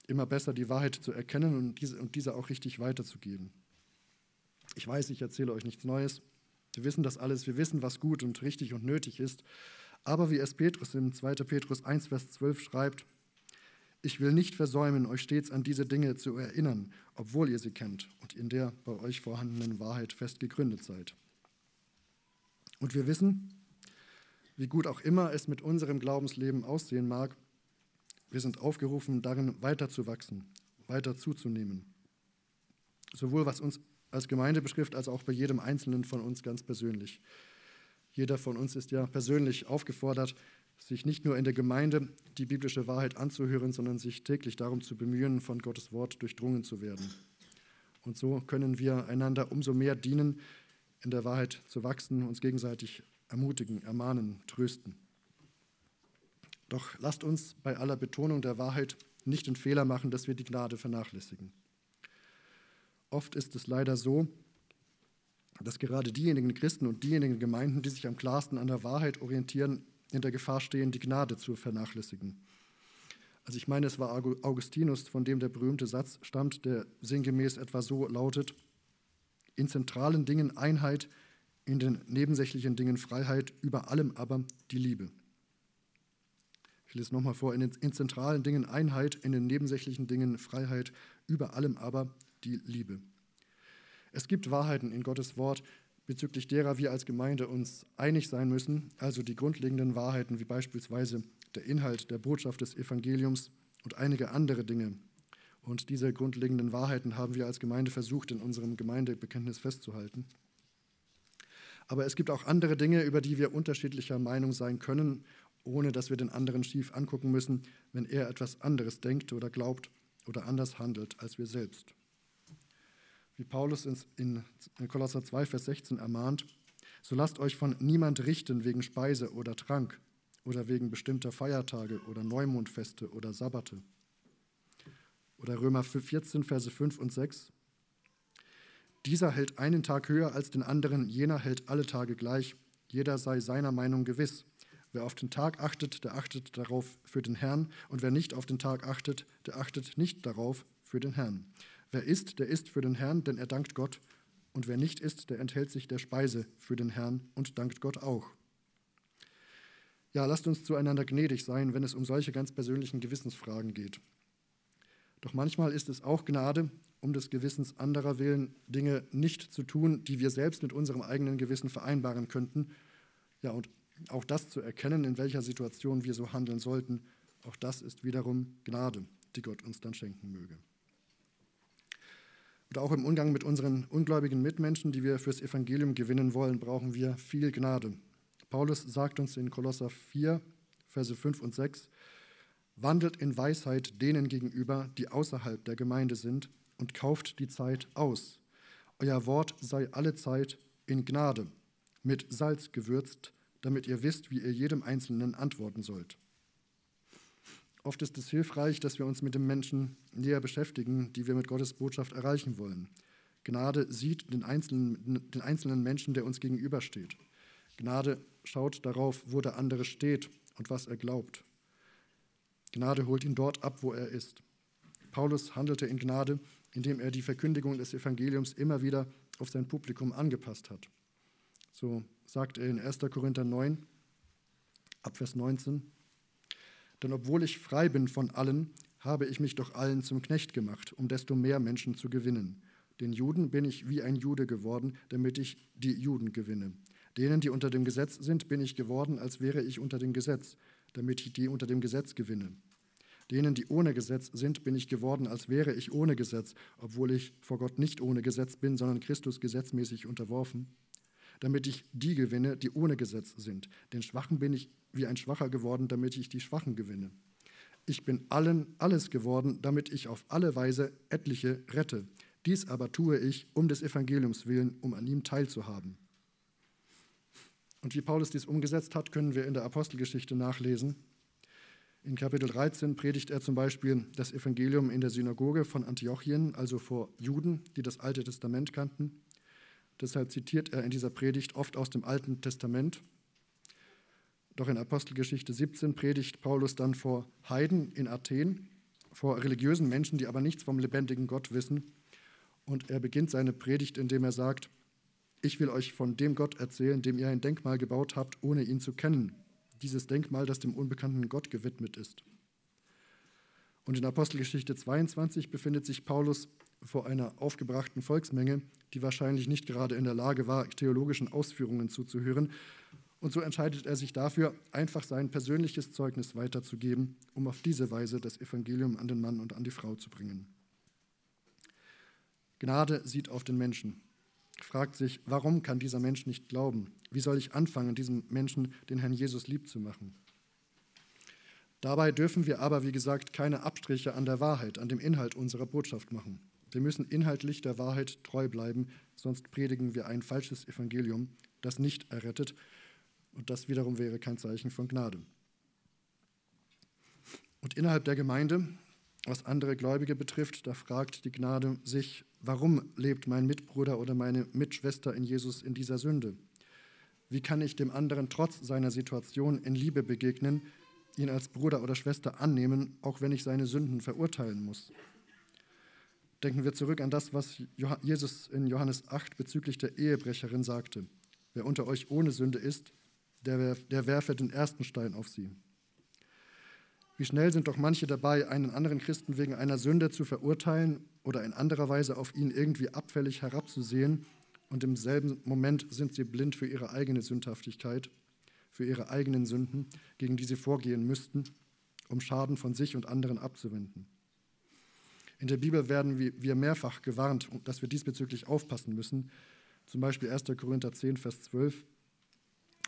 immer besser die Wahrheit zu erkennen und diese, und diese auch richtig weiterzugeben. Ich weiß, ich erzähle euch nichts Neues. Wir wissen das alles. Wir wissen, was gut und richtig und nötig ist. Aber wie es Petrus im 2. Petrus 1, Vers 12 schreibt, ich will nicht versäumen, euch stets an diese Dinge zu erinnern, obwohl ihr sie kennt und in der bei euch vorhandenen Wahrheit fest gegründet seid. Und wir wissen, wie gut auch immer es mit unserem Glaubensleben aussehen mag, wir sind aufgerufen, darin weiterzuwachsen, weiter zuzunehmen. Sowohl was uns als Gemeinde betrifft, als auch bei jedem Einzelnen von uns ganz persönlich. Jeder von uns ist ja persönlich aufgefordert, sich nicht nur in der Gemeinde die biblische Wahrheit anzuhören, sondern sich täglich darum zu bemühen, von Gottes Wort durchdrungen zu werden. Und so können wir einander umso mehr dienen, in der Wahrheit zu wachsen, uns gegenseitig ermutigen, ermahnen, trösten. Doch lasst uns bei aller Betonung der Wahrheit nicht den Fehler machen, dass wir die Gnade vernachlässigen. Oft ist es leider so, dass gerade diejenigen Christen und diejenigen Gemeinden, die sich am klarsten an der Wahrheit orientieren, in der Gefahr stehen, die Gnade zu vernachlässigen. Also ich meine, es war Augustinus, von dem der berühmte Satz stammt, der sinngemäß etwa so lautet, in zentralen Dingen Einheit, in den nebensächlichen Dingen Freiheit, über allem aber die Liebe. Ich lese nochmal vor, in, den, in zentralen Dingen Einheit, in den nebensächlichen Dingen Freiheit, über allem aber die Liebe. Es gibt Wahrheiten in Gottes Wort, bezüglich derer wir als Gemeinde uns einig sein müssen, also die grundlegenden Wahrheiten wie beispielsweise der Inhalt der Botschaft des Evangeliums und einige andere Dinge. Und diese grundlegenden Wahrheiten haben wir als Gemeinde versucht, in unserem Gemeindebekenntnis festzuhalten. Aber es gibt auch andere Dinge, über die wir unterschiedlicher Meinung sein können ohne dass wir den anderen schief angucken müssen, wenn er etwas anderes denkt oder glaubt oder anders handelt als wir selbst. Wie Paulus in Kolosser 2, Vers 16 ermahnt, so lasst euch von niemand richten wegen Speise oder Trank oder wegen bestimmter Feiertage oder Neumondfeste oder Sabbate. Oder Römer 14, Verse 5 und 6. Dieser hält einen Tag höher als den anderen, jener hält alle Tage gleich, jeder sei seiner Meinung gewiss. Wer auf den Tag achtet, der achtet darauf für den Herrn, und wer nicht auf den Tag achtet, der achtet nicht darauf für den Herrn. Wer isst, der isst für den Herrn, denn er dankt Gott, und wer nicht isst, der enthält sich der Speise für den Herrn und dankt Gott auch. Ja, lasst uns zueinander gnädig sein, wenn es um solche ganz persönlichen Gewissensfragen geht. Doch manchmal ist es auch Gnade, um des Gewissens anderer willen Dinge nicht zu tun, die wir selbst mit unserem eigenen Gewissen vereinbaren könnten. Ja, und auch das zu erkennen, in welcher Situation wir so handeln sollten, auch das ist wiederum Gnade, die Gott uns dann schenken möge. Und auch im Umgang mit unseren ungläubigen Mitmenschen, die wir fürs Evangelium gewinnen wollen, brauchen wir viel Gnade. Paulus sagt uns in Kolosser 4, Verse 5 und 6, wandelt in Weisheit denen gegenüber, die außerhalb der Gemeinde sind, und kauft die Zeit aus. Euer Wort sei alle Zeit in Gnade, mit Salz gewürzt, damit ihr wisst, wie ihr jedem Einzelnen antworten sollt. Oft ist es hilfreich, dass wir uns mit den Menschen näher beschäftigen, die wir mit Gottes Botschaft erreichen wollen. Gnade sieht den einzelnen, den einzelnen Menschen, der uns gegenübersteht. Gnade schaut darauf, wo der andere steht und was er glaubt. Gnade holt ihn dort ab, wo er ist. Paulus handelte in Gnade, indem er die Verkündigung des Evangeliums immer wieder auf sein Publikum angepasst hat. So sagt er in 1. Korinther 9, Abvers 19. Denn obwohl ich frei bin von allen, habe ich mich doch allen zum Knecht gemacht, um desto mehr Menschen zu gewinnen. Den Juden bin ich wie ein Jude geworden, damit ich die Juden gewinne. Denen, die unter dem Gesetz sind, bin ich geworden, als wäre ich unter dem Gesetz, damit ich die unter dem Gesetz gewinne. Denen, die ohne Gesetz sind, bin ich geworden, als wäre ich ohne Gesetz, obwohl ich vor Gott nicht ohne Gesetz bin, sondern Christus gesetzmäßig unterworfen, damit ich die gewinne, die ohne Gesetz sind. Den Schwachen bin ich wie ein Schwacher geworden, damit ich die Schwachen gewinne. Ich bin allen alles geworden, damit ich auf alle Weise etliche rette. Dies aber tue ich um des Evangeliums willen, um an ihm teilzuhaben. Und wie Paulus dies umgesetzt hat, können wir in der Apostelgeschichte nachlesen. In Kapitel 13 predigt er zum Beispiel das Evangelium in der Synagoge von Antiochien, also vor Juden, die das Alte Testament kannten. Deshalb zitiert er in dieser Predigt oft aus dem Alten Testament. Doch in Apostelgeschichte 17 predigt Paulus dann vor Heiden in Athen, vor religiösen Menschen, die aber nichts vom lebendigen Gott wissen. Und er beginnt seine Predigt, indem er sagt, ich will euch von dem Gott erzählen, dem ihr ein Denkmal gebaut habt, ohne ihn zu kennen. Dieses Denkmal, das dem unbekannten Gott gewidmet ist. Und in Apostelgeschichte 22 befindet sich Paulus vor einer aufgebrachten Volksmenge, die wahrscheinlich nicht gerade in der Lage war, theologischen Ausführungen zuzuhören. Und so entscheidet er sich dafür, einfach sein persönliches Zeugnis weiterzugeben, um auf diese Weise das Evangelium an den Mann und an die Frau zu bringen. Gnade sieht auf den Menschen, fragt sich, warum kann dieser Mensch nicht glauben? Wie soll ich anfangen, diesem Menschen den Herrn Jesus lieb zu machen? Dabei dürfen wir aber, wie gesagt, keine Abstriche an der Wahrheit, an dem Inhalt unserer Botschaft machen. Wir müssen inhaltlich der Wahrheit treu bleiben, sonst predigen wir ein falsches Evangelium, das nicht errettet, und das wiederum wäre kein Zeichen von Gnade. Und innerhalb der Gemeinde, was andere Gläubige betrifft, da fragt die Gnade sich, Warum lebt mein Mitbruder oder meine Mitschwester in Jesus in dieser Sünde? Wie kann ich dem anderen trotz seiner Situation in Liebe begegnen, ihn als Bruder oder Schwester annehmen, auch wenn ich seine Sünden verurteilen muss? Denken wir zurück an das, was Jesus in Johannes 8 bezüglich der Ehebrecherin sagte. Wer unter euch ohne Sünde ist, der, der werfe den ersten Stein auf sie. Wie schnell sind doch manche dabei, einen anderen Christen wegen einer Sünde zu verurteilen oder in anderer Weise auf ihn irgendwie abfällig herabzusehen und im selben Moment sind sie blind für ihre eigene Sündhaftigkeit, für ihre eigenen Sünden, gegen die sie vorgehen müssten, um Schaden von sich und anderen abzuwenden. In der Bibel werden wir mehrfach gewarnt, dass wir diesbezüglich aufpassen müssen. Zum Beispiel 1. Korinther 10, Vers 12.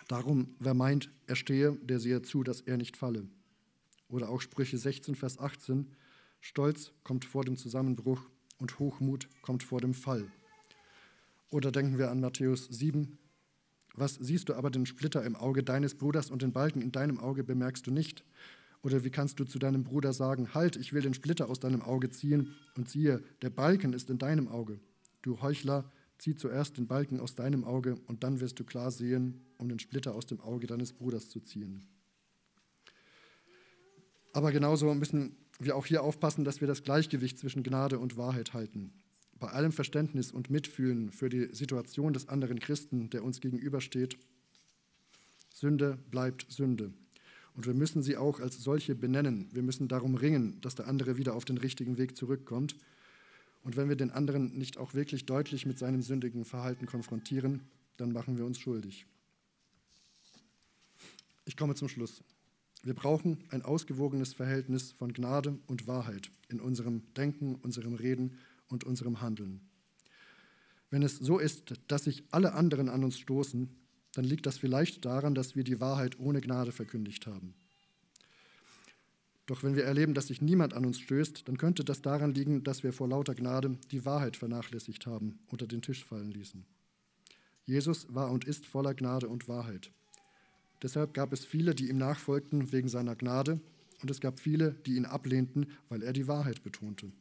Darum, wer meint, er stehe, der sehe zu, dass er nicht falle. Oder auch Sprüche 16, Vers 18. Stolz kommt vor dem Zusammenbruch und Hochmut kommt vor dem Fall. Oder denken wir an Matthäus 7. Was siehst du aber den Splitter im Auge deines Bruders und den Balken in deinem Auge bemerkst du nicht? Oder wie kannst du zu deinem Bruder sagen, halt, ich will den Splitter aus deinem Auge ziehen und siehe, der Balken ist in deinem Auge. Du Heuchler, zieh zuerst den Balken aus deinem Auge und dann wirst du klar sehen, um den Splitter aus dem Auge deines Bruders zu ziehen. Aber genauso müssen wir auch hier aufpassen, dass wir das Gleichgewicht zwischen Gnade und Wahrheit halten. Bei allem Verständnis und Mitfühlen für die Situation des anderen Christen, der uns gegenübersteht, Sünde bleibt Sünde. Und wir müssen sie auch als solche benennen. Wir müssen darum ringen, dass der andere wieder auf den richtigen Weg zurückkommt. Und wenn wir den anderen nicht auch wirklich deutlich mit seinem sündigen Verhalten konfrontieren, dann machen wir uns schuldig. Ich komme zum Schluss. Wir brauchen ein ausgewogenes Verhältnis von Gnade und Wahrheit in unserem Denken, unserem Reden und unserem Handeln. Wenn es so ist, dass sich alle anderen an uns stoßen, dann liegt das vielleicht daran, dass wir die Wahrheit ohne Gnade verkündigt haben. Doch wenn wir erleben, dass sich niemand an uns stößt, dann könnte das daran liegen, dass wir vor lauter Gnade die Wahrheit vernachlässigt haben, unter den Tisch fallen ließen. Jesus war und ist voller Gnade und Wahrheit. Deshalb gab es viele, die ihm nachfolgten wegen seiner Gnade, und es gab viele, die ihn ablehnten, weil er die Wahrheit betonte.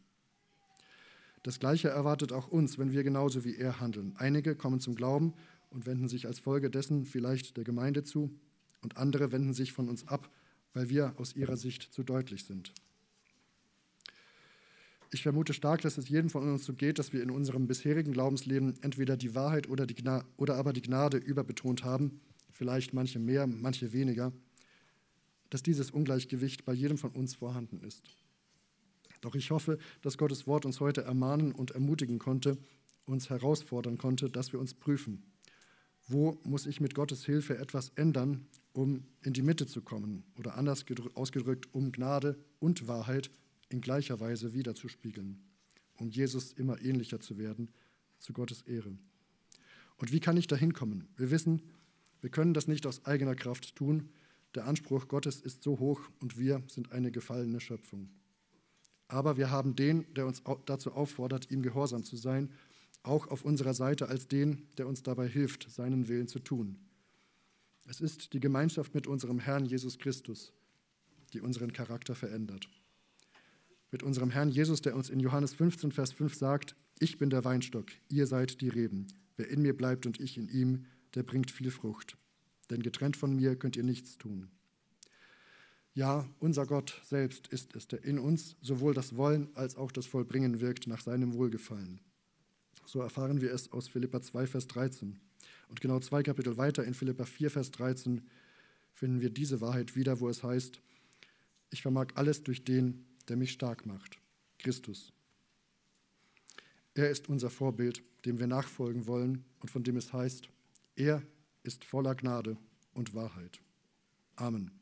Das Gleiche erwartet auch uns, wenn wir genauso wie er handeln. Einige kommen zum Glauben und wenden sich als Folge dessen vielleicht der Gemeinde zu, und andere wenden sich von uns ab, weil wir aus ihrer Sicht zu deutlich sind. Ich vermute stark, dass es jedem von uns so geht, dass wir in unserem bisherigen Glaubensleben entweder die Wahrheit oder, die oder aber die Gnade überbetont haben vielleicht manche mehr, manche weniger, dass dieses Ungleichgewicht bei jedem von uns vorhanden ist. Doch ich hoffe, dass Gottes Wort uns heute ermahnen und ermutigen konnte, uns herausfordern konnte, dass wir uns prüfen. Wo muss ich mit Gottes Hilfe etwas ändern, um in die Mitte zu kommen? Oder anders ausgedrückt, um Gnade und Wahrheit in gleicher Weise wiederzuspiegeln, um Jesus immer ähnlicher zu werden, zu Gottes Ehre. Und wie kann ich dahin kommen? Wir wissen, wir können das nicht aus eigener Kraft tun. Der Anspruch Gottes ist so hoch und wir sind eine gefallene Schöpfung. Aber wir haben den, der uns dazu auffordert, ihm gehorsam zu sein, auch auf unserer Seite als den, der uns dabei hilft, seinen Willen zu tun. Es ist die Gemeinschaft mit unserem Herrn Jesus Christus, die unseren Charakter verändert. Mit unserem Herrn Jesus, der uns in Johannes 15, Vers 5 sagt, ich bin der Weinstock, ihr seid die Reben. Wer in mir bleibt und ich in ihm, der bringt viel Frucht. Denn getrennt von mir könnt ihr nichts tun. Ja, unser Gott selbst ist es, der in uns sowohl das Wollen als auch das Vollbringen wirkt nach seinem Wohlgefallen. So erfahren wir es aus Philippa 2, Vers 13. Und genau zwei Kapitel weiter in Philippa 4, Vers 13 finden wir diese Wahrheit wieder, wo es heißt, ich vermag alles durch den, der mich stark macht, Christus. Er ist unser Vorbild, dem wir nachfolgen wollen und von dem es heißt, er ist voller Gnade und Wahrheit. Amen.